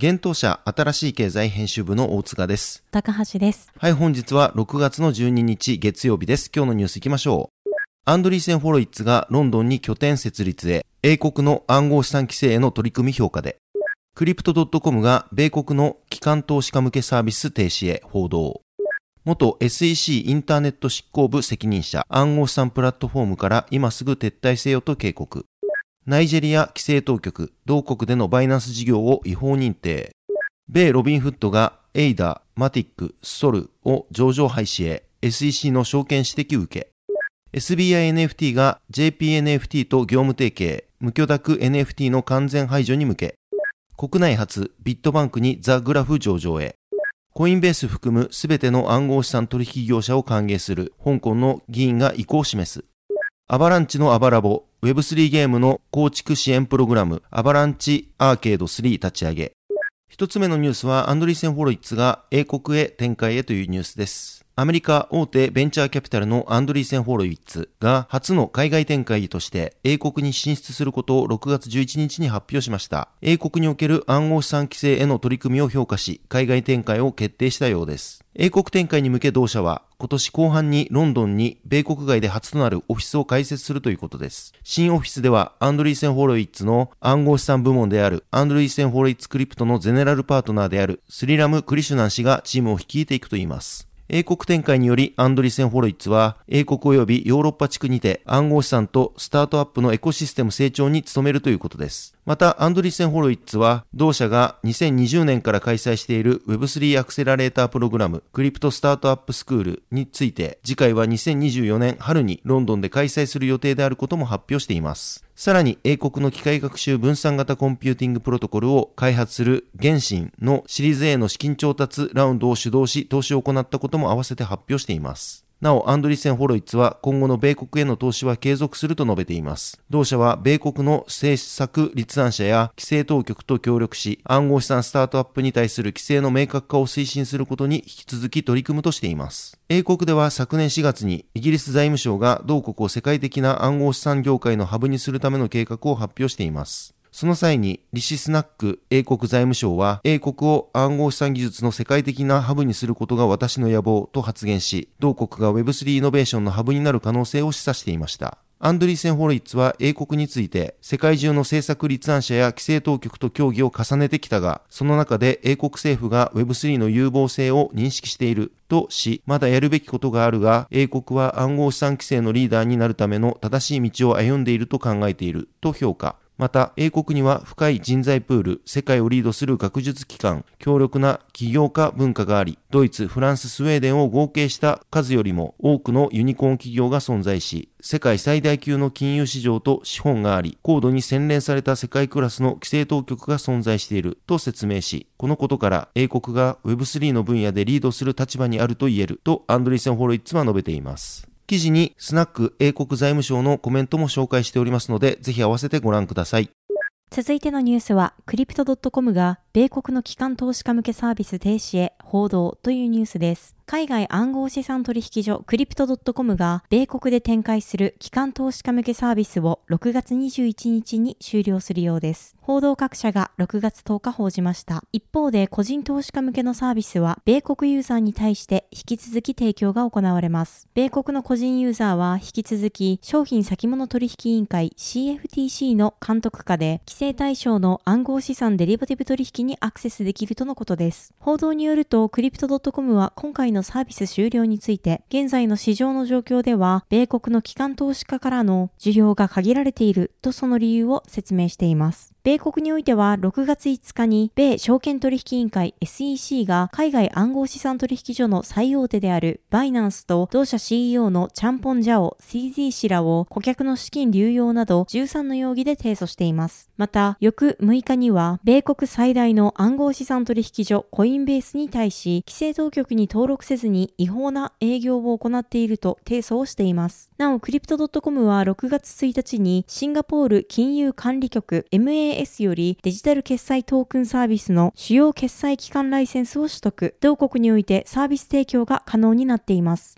現当社新しい経済編集部の大塚です。高橋です。はい、本日は6月の12日月曜日です。今日のニュース行きましょう。アンドリーセン・フォロイッツがロンドンに拠点設立へ、英国の暗号資産規制への取り組み評価で、クリプト .com が米国の機関投資家向けサービス停止へ報道。元 SEC インターネット執行部責任者暗号資産プラットフォームから今すぐ撤退せよと警告。ナイジェリア規制当局、同国でのバイナンス事業を違法認定。米ロビンフッドがエイダ、マティック、ソルを上場廃止へ SEC の証券指摘受け。SBINFT が JPNFT と業務提携、無許諾 NFT の完全排除に向け。国内初ビットバンクにザ・グラフ上場へ。コインベース含むすべての暗号資産取引業者を歓迎する香港の議員が意向を示す。アバランチのアバラボ、Web3 ゲームの構築支援プログラム、アバランチアーケード3立ち上げ。一つ目のニュースはアンドリーセン・ホロイッツが英国へ展開へというニュースです。アメリカ大手ベンチャーキャピタルのアンドリーセン・ホロイッツが初の海外展開として英国に進出することを6月11日に発表しました。英国における暗号資産規制への取り組みを評価し、海外展開を決定したようです。英国展開に向け同社は今年後半にロンドンに米国外で初となるオフィスを開設するということです。新オフィスではアンドリーセン・ホロイッツの暗号資産部門であるアンドリーセン・ホロイッツクリプトのゼネラルパートナーであるスリラム・クリシュナン氏がチームを率いていくといいます。英国展開によりアンドリセン・ホロイッツは英国及びヨーロッパ地区にて暗号資産とスタートアップのエコシステム成長に努めるということです。また、アンドリッセン・ホロイッツは、同社が2020年から開催している Web3 アクセラレータープログラム、クリプトスタートアップスクールについて、次回は2024年春にロンドンで開催する予定であることも発表しています。さらに、英国の機械学習分散型コンピューティングプロトコルを開発する Gensyn のシリーズ A の資金調達ラウンドを主導し、投資を行ったことも合わせて発表しています。なお、アンドリセン・ホロイッツは今後の米国への投資は継続すると述べています。同社は米国の政策立案者や規制当局と協力し、暗号資産スタートアップに対する規制の明確化を推進することに引き続き取り組むとしています。英国では昨年4月にイギリス財務省が同国を世界的な暗号資産業界のハブにするための計画を発表しています。その際に、リシスナック英国財務省は、英国を暗号資産技術の世界的なハブにすることが私の野望と発言し、同国が Web3 イノベーションのハブになる可能性を示唆していました。アンドリーセン・ホロイッツは英国について世界中の政策立案者や規制当局と協議を重ねてきたが、その中で英国政府が Web3 の有望性を認識しているとし、まだやるべきことがあるが、英国は暗号資産規制のリーダーになるための正しい道を歩んでいると考えていると評価。また、英国には深い人材プール、世界をリードする学術機関、強力な起業家文化があり、ドイツ、フランス、スウェーデンを合計した数よりも多くのユニコーン企業が存在し、世界最大級の金融市場と資本があり、高度に洗練された世界クラスの規制当局が存在していると説明し、このことから英国が Web3 の分野でリードする立場にあると言えるとアンドリーセン・ホロイッツは述べています。記事にスナック英国財務省のコメントも紹介しておりますので、ぜひ合わせてご覧ください。続いてのニュースは、クリプト .com が米国の機関投資家向けサービス停止へ報道というニュースです。海外暗号資産取引所クリプト .com が米国で展開する機関投資家向けサービスを6月21日に終了するようです。報道各社が6月10日報じました。一方で個人投資家向けのサービスは米国ユーザーに対して引き続き提供が行われます。米国の個人ユーザーは引き続き商品先物取引委員会 CFTC の監督下で規制対象の暗号資産デリバティブ取引にアクセスできるとのことです。報道によるとクリプト .com は今回のサービス終了について現在の市場の状況では米国の機関投資家からの需要が限られているとその理由を説明しています。米国においては6月5日に米証券取引委員会 SEC が海外暗号資産取引所の最大手であるバイナンスと同社 CEO のチャンポンジャオ CZ 氏らを顧客の資金流用など13の容疑で提訴しています。また、翌6日には米国最大の暗号資産取引所コインベースに対し規制当局に登録せずに違法な営業を行っていると提訴をしています。なお、クリプト .com は6月1日にシンガポール金融管理局 MA AS よりデジタル決済トークンサービスの主要決済機関ライセンスを取得、同国においてサービス提供が可能になっています。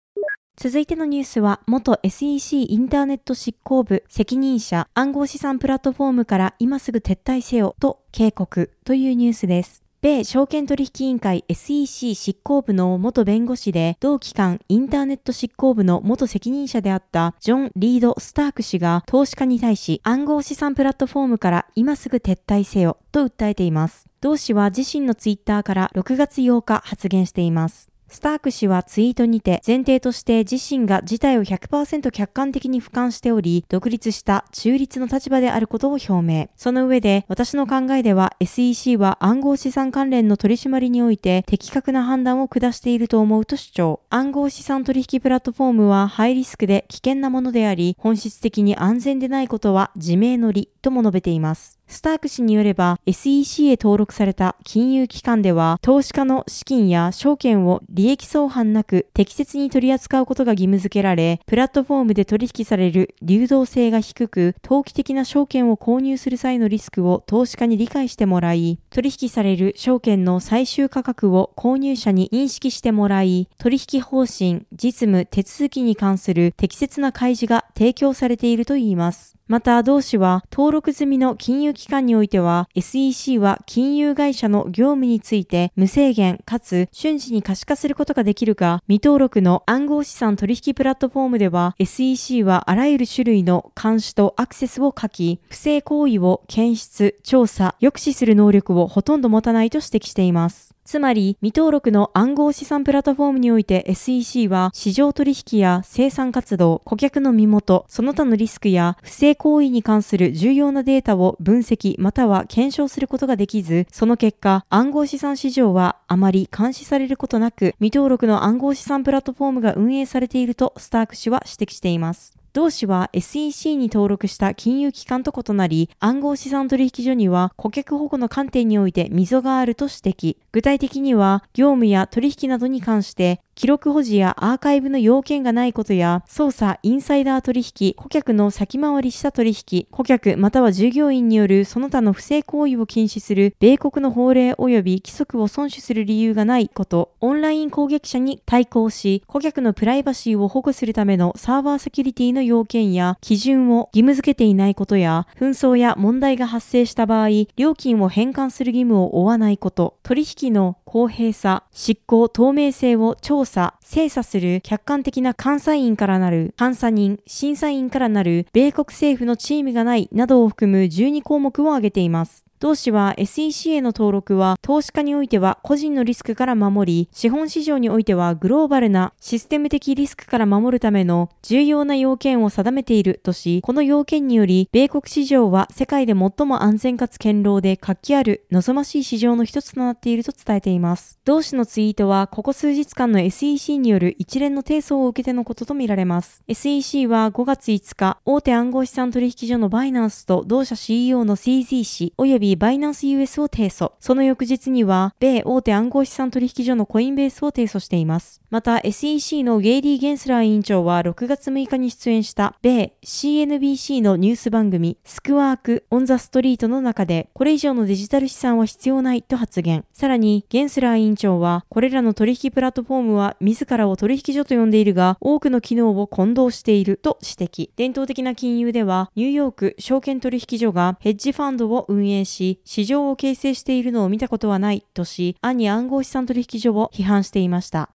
続いてのニュースは、元 SEC インターネット執行部責任者暗号資産プラットフォームから今すぐ撤退せよと警告というニュースです。米証券取引委員会 SEC 執行部の元弁護士で、同機関インターネット執行部の元責任者であったジョン・リード・スターク氏が投資家に対し暗号資産プラットフォームから今すぐ撤退せよと訴えています。同氏は自身のツイッターから6月8日発言しています。スターク氏はツイートにて前提として自身が事態を100%客観的に俯瞰しており、独立した中立の立場であることを表明。その上で、私の考えでは SEC は暗号資産関連の取り締まりにおいて的確な判断を下していると思うと主張。暗号資産取引プラットフォームはハイリスクで危険なものであり、本質的に安全でないことは自明の理とも述べています。スターク氏によれば SEC へ登録された金融機関では投資家の資金や証券を利益相反なく適切に取り扱うことが義務付けられ、プラットフォームで取引される流動性が低く、投機的な証券を購入する際のリスクを投資家に理解してもらい、取引される証券の最終価格を購入者に認識してもらい、取引方針、実務、手続きに関する適切な開示が提供されているといいます。また、同氏は登録済みの金融機関においては SEC は金融会社の業務について無制限かつ瞬時に可視化することができるが、未登録の暗号資産取引プラットフォームでは SEC はあらゆる種類の監視とアクセスを書き、不正行為を検出、調査、抑止する能力をほとんど持たないと指摘しています。つまり、未登録の暗号資産プラットフォームにおいて SEC は市場取引や生産活動、顧客の身元、その他のリスクや不正行為に関する重要なデータを分析または検証することができず、その結果、暗号資産市場はあまり監視されることなく、未登録の暗号資産プラットフォームが運営されているとスターク氏は指摘しています。同氏は SEC に登録した金融機関と異なり、暗号資産取引所には顧客保護の観点において溝があると指摘。具体的には、業務や取引などに関して、記録保持やアーカイブの要件がないことや、操作、インサイダー取引、顧客の先回りした取引、顧客または従業員によるその他の不正行為を禁止する米国の法令及び規則を遵守する理由がないこと、オンライン攻撃者に対抗し、顧客のプライバシーを保護するためのサーバーセキュリティの要件や基準を義務付けていないことや、紛争や問題が発生した場合、料金を返還する義務を負わないこと、取引の公平さ、執行透明性を調査、精査する客観的な監査員からなる監査人、審査員からなる米国政府のチームがないなどを含む12項目を挙げています。同氏は SEC への登録は投資家においては個人のリスクから守り、資本市場においてはグローバルなシステム的リスクから守るための重要な要件を定めているとし、この要件により、米国市場は世界で最も安全かつ堅牢で活気ある望ましい市場の一つとなっていると伝えています。同氏のツイートは、ここ数日間の SEC による一連の提訴を受けてのこととみられます。SEC は5月5日、大手暗号資産取引所のバイナンスと同社 CEO の CZ 氏及びバイナンス US を提訴。その翌日には、米大手暗号資産取引所のコインベースを提訴しています。また SEC のゲイリー・ゲンスラー委員長は6月6日に出演した米 CNBC のニュース番組スクワーク・オン・ザ・ストリートの中でこれ以上のデジタル資産は必要ないと発言。さらにゲンスラー委員長はこれらの取引プラットフォームは自らを取引所と呼んでいるが多くの機能を混同していると指摘。伝統的な金融ではニューヨーク証券取引所がヘッジファンドを運営し市場を形成しているのを見たことはないとし暗に暗号資産取引所を批判していました。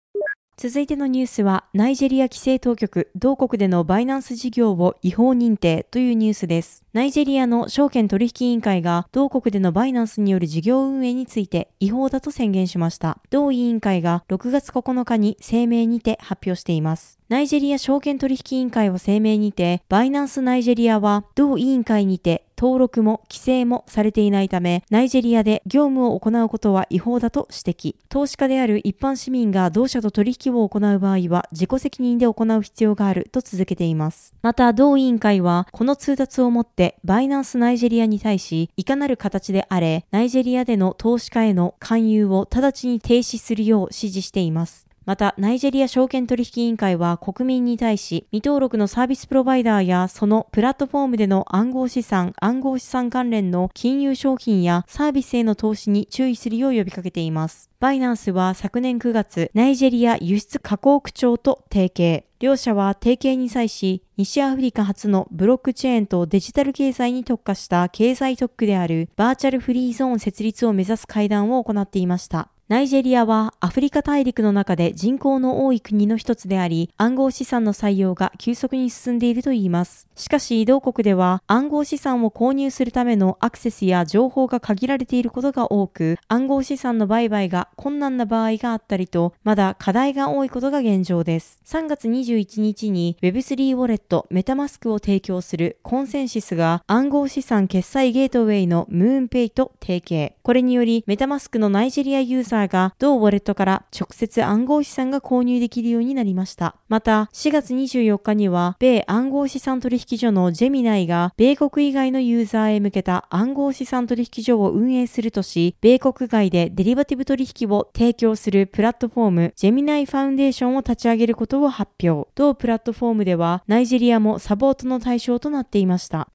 続いてのニュースは、ナイジェリア規制当局、同国でのバイナンス事業を違法認定というニュースです。ナイジェリアの証券取引委員会が同国でのバイナンスによる事業運営について違法だと宣言しました。同委員会が6月9日に声明にて発表しています。ナイジェリア証券取引委員会は声明にて、バイナンスナイジェリアは同委員会にて登録も規制もされていないため、ナイジェリアで業務を行うことは違法だと指摘。投資家である一般市民が同社と取引を行う場合は自己責任で行う必要があると続けています。また、同委員会はこの通達をもってバイナンスナイジェリアに対し、いかなる形であれ、ナイジェリアでの投資家への勧誘を直ちに停止するよう指示しています。また、ナイジェリア証券取引委員会は国民に対し、未登録のサービスプロバイダーやそのプラットフォームでの暗号資産、暗号資産関連の金融商品やサービスへの投資に注意するよう呼びかけています。バイナンスは昨年9月、ナイジェリア輸出加工区長と提携。両社は提携に際し、西アフリカ初のブロックチェーンとデジタル経済に特化した経済特区であるバーチャルフリーゾーン設立を目指す会談を行っていました。ナイジェリアはアフリカ大陸の中で人口の多い国の一つであり、暗号資産の採用が急速に進んでいるといいます。しかし、同国では暗号資産を購入するためのアクセスや情報が限られていることが多く、暗号資産の売買が困難な場合があったりと、まだ課題が多いことが現状です。3月21日に Web3 ウォレットメタマスクを提供するコンセンシスが暗号資産決済ゲートウェイのムーンペイと提携。これによりメタマスクのナイジェリアユーザーが同ウォレットから直接暗号資産が購入できるようになりました。また、4月24日には、米暗号資産取引所のジェミナイが、米国以外のユーザーへ向けた暗号資産取引所を運営するとし、米国外でデリバティブ取引を提供するプラットフォーム、ジェミナイファウンデーションを立ち上げることを発表。同プラットフォームでは、ナイジェリアもサポートの対象となっていました。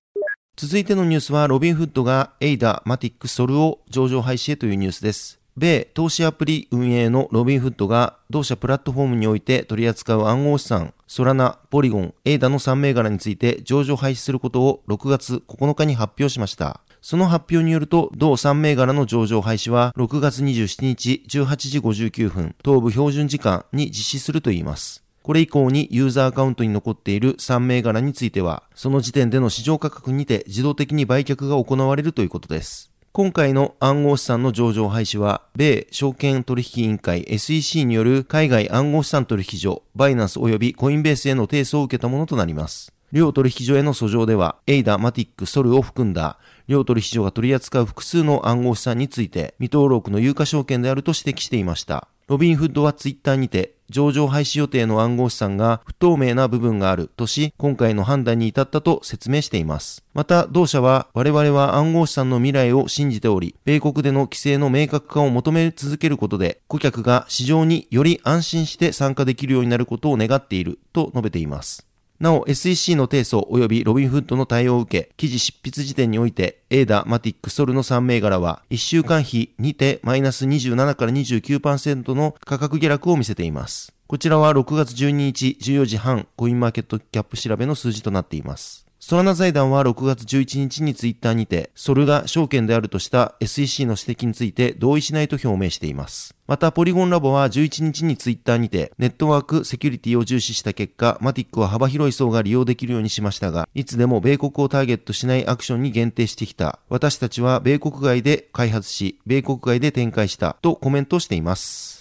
続いてのニュースは、ロビンフッドがエイダ、マティック、ソルを上場廃止へというニュースです。米投資アプリ運営のロビンフッドが同社プラットフォームにおいて取り扱う暗号資産、ソラナ、ポリゴン、エーダの3銘柄について上場廃止することを6月9日に発表しました。その発表によると、同3銘柄の上場廃止は6月27日18時59分、東部標準時間に実施するといいます。これ以降にユーザーアカウントに残っている3銘柄については、その時点での市場価格にて自動的に売却が行われるということです。今回の暗号資産の上場廃止は、米証券取引委員会 SEC による海外暗号資産取引所、バイナンス及びコインベースへの提訴を受けたものとなります。両取引所への訴状では、エイダ、マティック、ソルを含んだ、両取引所が取り扱う複数の暗号資産について、未登録の有価証券であると指摘していました。ロビンフッドはツイッターにて、上場廃止予定の暗号資産が不透明な部分があるとし、今回の判断に至ったと説明しています。また、同社は、我々は暗号資産の未来を信じており、米国での規制の明確化を求め続けることで、顧客が市場により安心して参加できるようになることを願っていると述べています。なお SEC の提訴及びロビンフッドの対応を受け、記事執筆時点において、エーダ、マティック、ソルの3銘柄は、1週間比にてマイナス27から29%の価格下落を見せています。こちらは6月12日14時半、コインマーケットキャップ調べの数字となっています。ソラナ財団は6月11日にツイッターにて、ソルが証券であるとした SEC の指摘について同意しないと表明しています。また、ポリゴンラボは11日にツイッターにて、ネットワークセキュリティを重視した結果、マティックは幅広い層が利用できるようにしましたが、いつでも米国をターゲットしないアクションに限定してきた。私たちは米国外で開発し、米国外で展開したとコメントしています。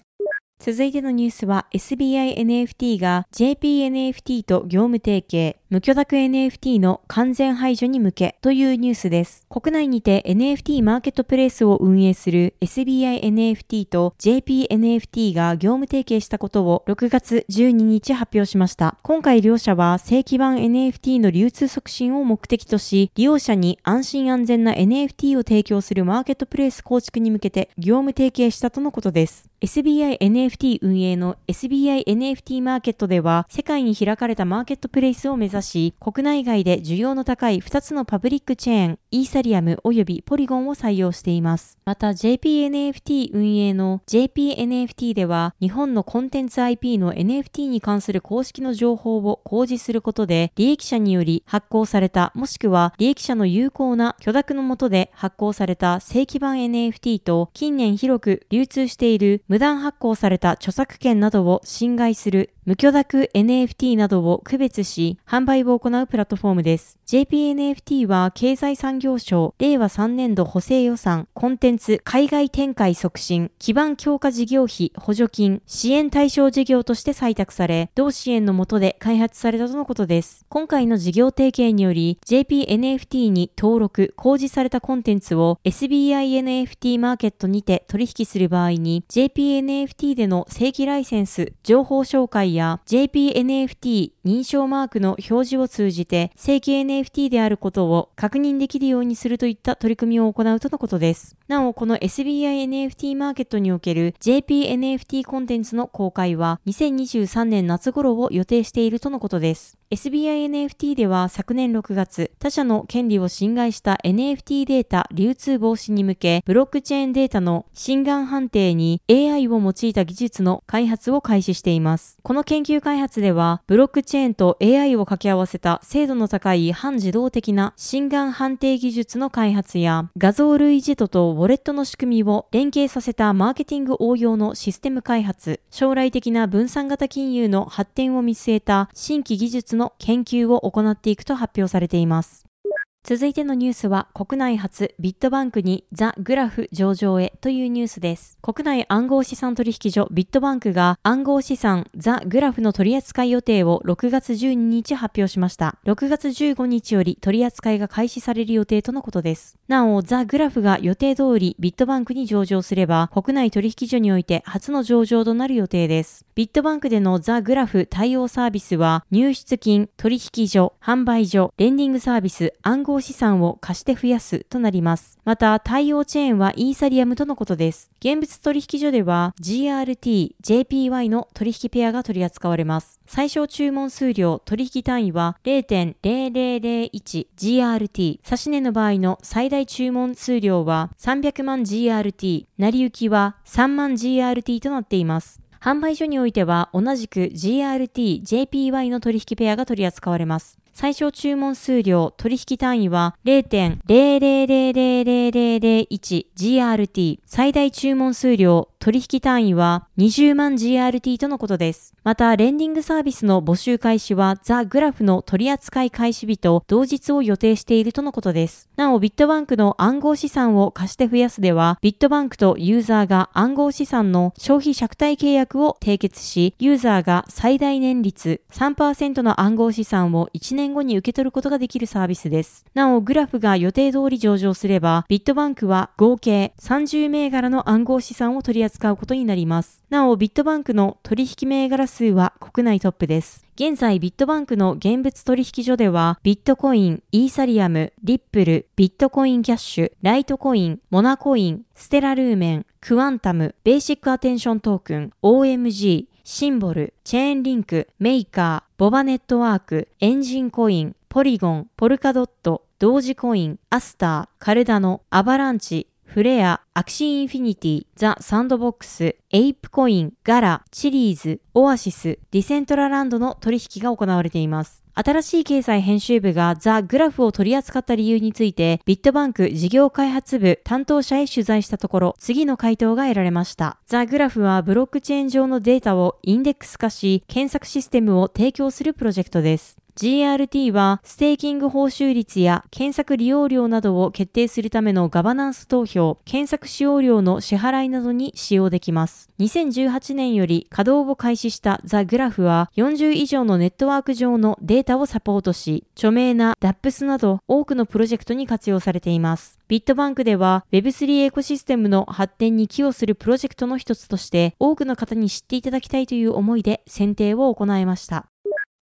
続いてのニュースは SBI NFT が JPNFT と業務提携、無許諾 NFT の完全排除に向けというニュースです。国内にて NFT マーケットプレイスを運営する SBI NFT と JPNFT が業務提携したことを6月12日発表しました。今回両社は正規版 NFT の流通促進を目的とし、利用者に安心安全な NFT を提供するマーケットプレイス構築に向けて業務提携したとのことです。SBI NFT 運営の SBI NFT マーケットでは世界に開かれたマーケットプレイスを目指し国内外で需要の高い2つのパブリックチェーンイーサリアム及びポリゴンを採用しています。また JPNFT 運営の JPNFT では日本のコンテンツ IP の NFT に関する公式の情報を公示することで利益者により発行されたもしくは利益者の有効な許諾のもとで発行された正規版 NFT と近年広く流通している無断発行された著作権などを侵害する無許諾 NFT などを区別し、販売を行うプラットフォームです。JPNFT は経済産業省令和3年度補正予算コンテンツ海外展開促進基盤強化事業費補助金支援対象事業として採択され、同支援の下で開発されたとのことです。今回の事業提携により JPNFT に登録、公示されたコンテンツを SBINFT マーケットにて取引する場合に JPNFT での正規ライセンス、情報紹介やや JPNFT 認証マークの表示を通じて正規 NFT であることを確認できるようにするといった取り組みを行うとのことです。なお、この SBI NFT マーケットにおける JPNFT コンテンツの公開は2023年夏頃を予定しているとのことです。SBI NFT では昨年6月、他社の権利を侵害した NFT データ流通防止に向け、ブロックチェーンデータの心眼判定に AI を用いた技術の開発を開始しています。この研究開発では、ブロックチェーンと AI を掛け合わせた精度の高い半自動的な心眼判定技術の開発や、画像類似度とウォレットの仕組みを連携させたマーケティング応用のシステム開発、将来的な分散型金融の発展を見据えた新規技術の研究を行っていくと発表されています。続いてのニュースは国内初ビットバンクにザ・グラフ上場へというニュースです。国内暗号資産取引所ビットバンクが暗号資産ザ・グラフの取扱い予定を6月12日発表しました。6月15日より取扱いが開始される予定とのことです。なお、ザ・グラフが予定通りビットバンクに上場すれば国内取引所において初の上場となる予定です。ビットバンクでのザ・グラフ対応サービスは入出金、取引所、販売所、レンディングサービス、暗号資産を貸して増やすとなります。また、対応チェーンはイーサリアムとのことです。現物取引所では GRT、JPY の取引ペアが取り扱われます。最小注文数量取引単位は 0.0001GRT。指値の場合の最大注文数量は300万 GRT。成り行きは3万 GRT となっています。販売所においては同じく GRT、JPY の取引ペアが取り扱われます。最小注文数量取引単位は 0.0000001GRT 最大注文数量取引単位は20万 GRT とのことです。また、レンディングサービスの募集開始はザ・グラフの取扱い開始日と同日を予定しているとのことです。なお、ビットバンクの暗号資産を貸して増やすでは、ビットバンクとユーザーが暗号資産の消費借貸契約を締結し、ユーザーが最大年率3%の暗号資産を1年後に受け取ることができるサービスです。なお、グラフが予定通り上場すれば、ビットバンクは合計30銘柄の暗号資産を取り扱うことになります。なお、ビットバンクの取引銘柄数は国内トップです。現在、ビットバンクの現物取引所では、ビットコイン、イーサリアム、リップル、ビットコインキャッシュ、ライトコイン、モナコイン、ステラルーメン、クワンタム、ベーシックアテンショントークン、OMG、シンボル、チェーンリンク、メーカー、ボバネットワーク、エンジンコイン、ポリゴン、ポルカドット、ドージコイン、アスター、カルダノ、アバランチ、フレア、アクシーインフィニティ、ザ・サンドボックス、エイプコイン、ガラ、チリーズ、オアシス、ディセントラランドの取引が行われています。新しい経済編集部がザ・グラフを取り扱った理由について、ビットバンク事業開発部担当者へ取材したところ、次の回答が得られました。ザ・グラフはブロックチェーン上のデータをインデックス化し、検索システムを提供するプロジェクトです。GRT はステーキング報酬率や検索利用料などを決定するためのガバナンス投票、検索使用料の支払いなどに使用できます。2018年より稼働を開始したザ・グラフは40以上のネットワーク上のデータをサポートし、著名な DApps など多くのプロジェクトに活用されています。ビットバンクでは Web3 エコシステムの発展に寄与するプロジェクトの一つとして多くの方に知っていただきたいという思いで選定を行いました。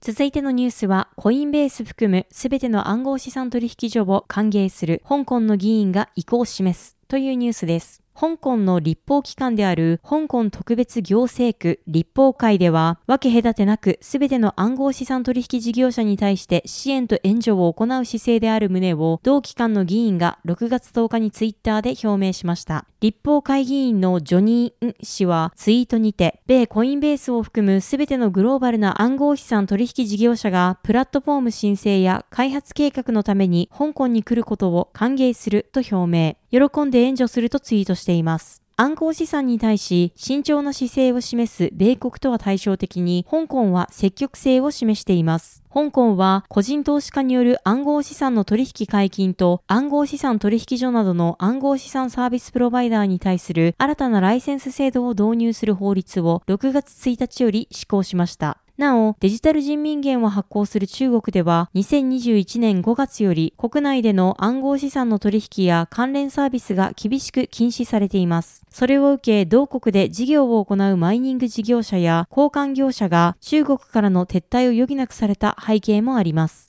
続いてのニュースは、コインベース含むすべての暗号資産取引所を歓迎する香港の議員が意向を示すというニュースです。香港の立法機関である香港特別行政区立法会では、分け隔てなくすべての暗号資産取引事業者に対して支援と援助を行う姿勢である旨を、同機関の議員が6月10日にツイッターで表明しました。立法会議員のジョニー・ン氏はツイートにて、米コインベースを含むすべてのグローバルな暗号資産取引事業者がプラットフォーム申請や開発計画のために香港に来ることを歓迎すると表明。喜んで援助するとツイートしています。暗号資産に対し慎重な姿勢を示す米国とは対照的に香港は積極性を示しています。香港は個人投資家による暗号資産の取引解禁と暗号資産取引所などの暗号資産サービスプロバイダーに対する新たなライセンス制度を導入する法律を6月1日より施行しました。なお、デジタル人民元を発行する中国では、2021年5月より国内での暗号資産の取引や関連サービスが厳しく禁止されています。それを受け、同国で事業を行うマイニング事業者や交換業者が中国からの撤退を余儀なくされた背景もあります。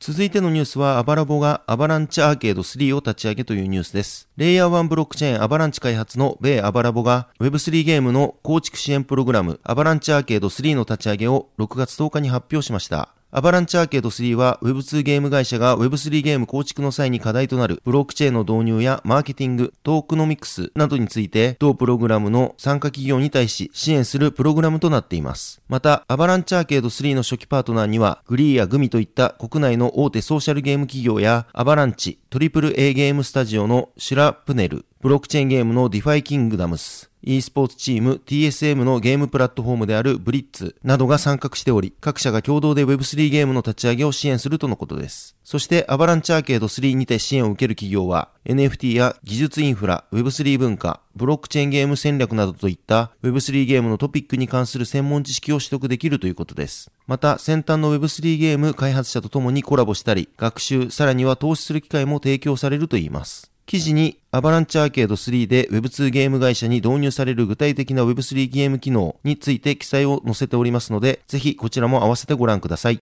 続いてのニュースは、 Ava Labs が Avalanche Arcad3 を立ち上げというニュースです。レイヤー1ブロックチェーン Avalanche 開発の米 Ava Labs が Web3 ゲームの構築支援プログラム Avalanche Arcad3 の立ち上げを6月10日に発表しました。 Avalanche Arcad3 は Web2 ゲーム会社が Web3 ゲーム構築の際に課題となるブロックチェーンの導入やマーケティング、トークノミクスなどについて同プログラムの参加企業に対し支援するプログラムとなっています。また、 Avalanche Arcad3 の初期パートナーにはグリーやグミといった国内の大手ソーシャルゲーム企業やアバランチ、トリプル A ゲームスタジオのシュラプネル、ブロックチェーンゲームのディファイキングダムス、e スポーツチーム TSM のゲームプラットフォームであるブリッツなどが参画しており、各社が共同で Web3 ゲームの立ち上げを支援するとのことです。そしてアバランチアーケード3にて支援を受ける企業は NFT や技術インフラ、Web3 文化、ブロックチェーンゲーム戦略などといった Web3 ゲームのトピックに関する専門知識を取得できるということです。また、先端の Web3 ゲーム開発者と共にコラボしたり、学習、さらには投資する機会も提供されるといいます。記事にアバランチアーケード3で Web2 ゲーム会社に導入される具体的な Web3 ゲーム機能について記載を載せておりますので、ぜひこちらも合わせてご覧ください。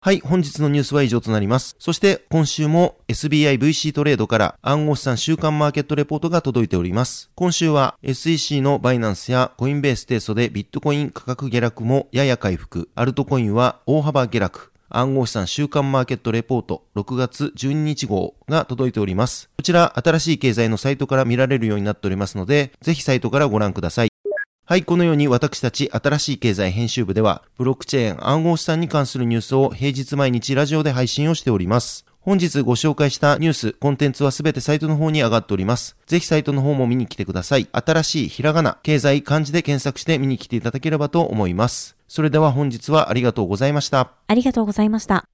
はい、本日のニュースは以上となります。そして今週も SBIVC トレードから暗号資産週間マーケットレポートが届いております。今週は SEC のバイナンスやコインベース提訴でビットコイン価格下落もやや回復、アルトコインは大幅下落、暗号資産週間マーケットレポート6月12日号が届いております。こちら新しい経済のサイトから見られるようになっておりますので、ぜひサイトからご覧ください。はい、このように私たち新しい経済編集部では、ブロックチェーン暗号資産に関するニュースを平日毎日ラジオで配信をしております。本日ご紹介したニュース、コンテンツはすべてサイトの方に上がっております。ぜひサイトの方も見に来てください。新しいひらがな、経済、漢字で検索して見に来ていただければと思います。それでは本日はありがとうございました。ありがとうございました。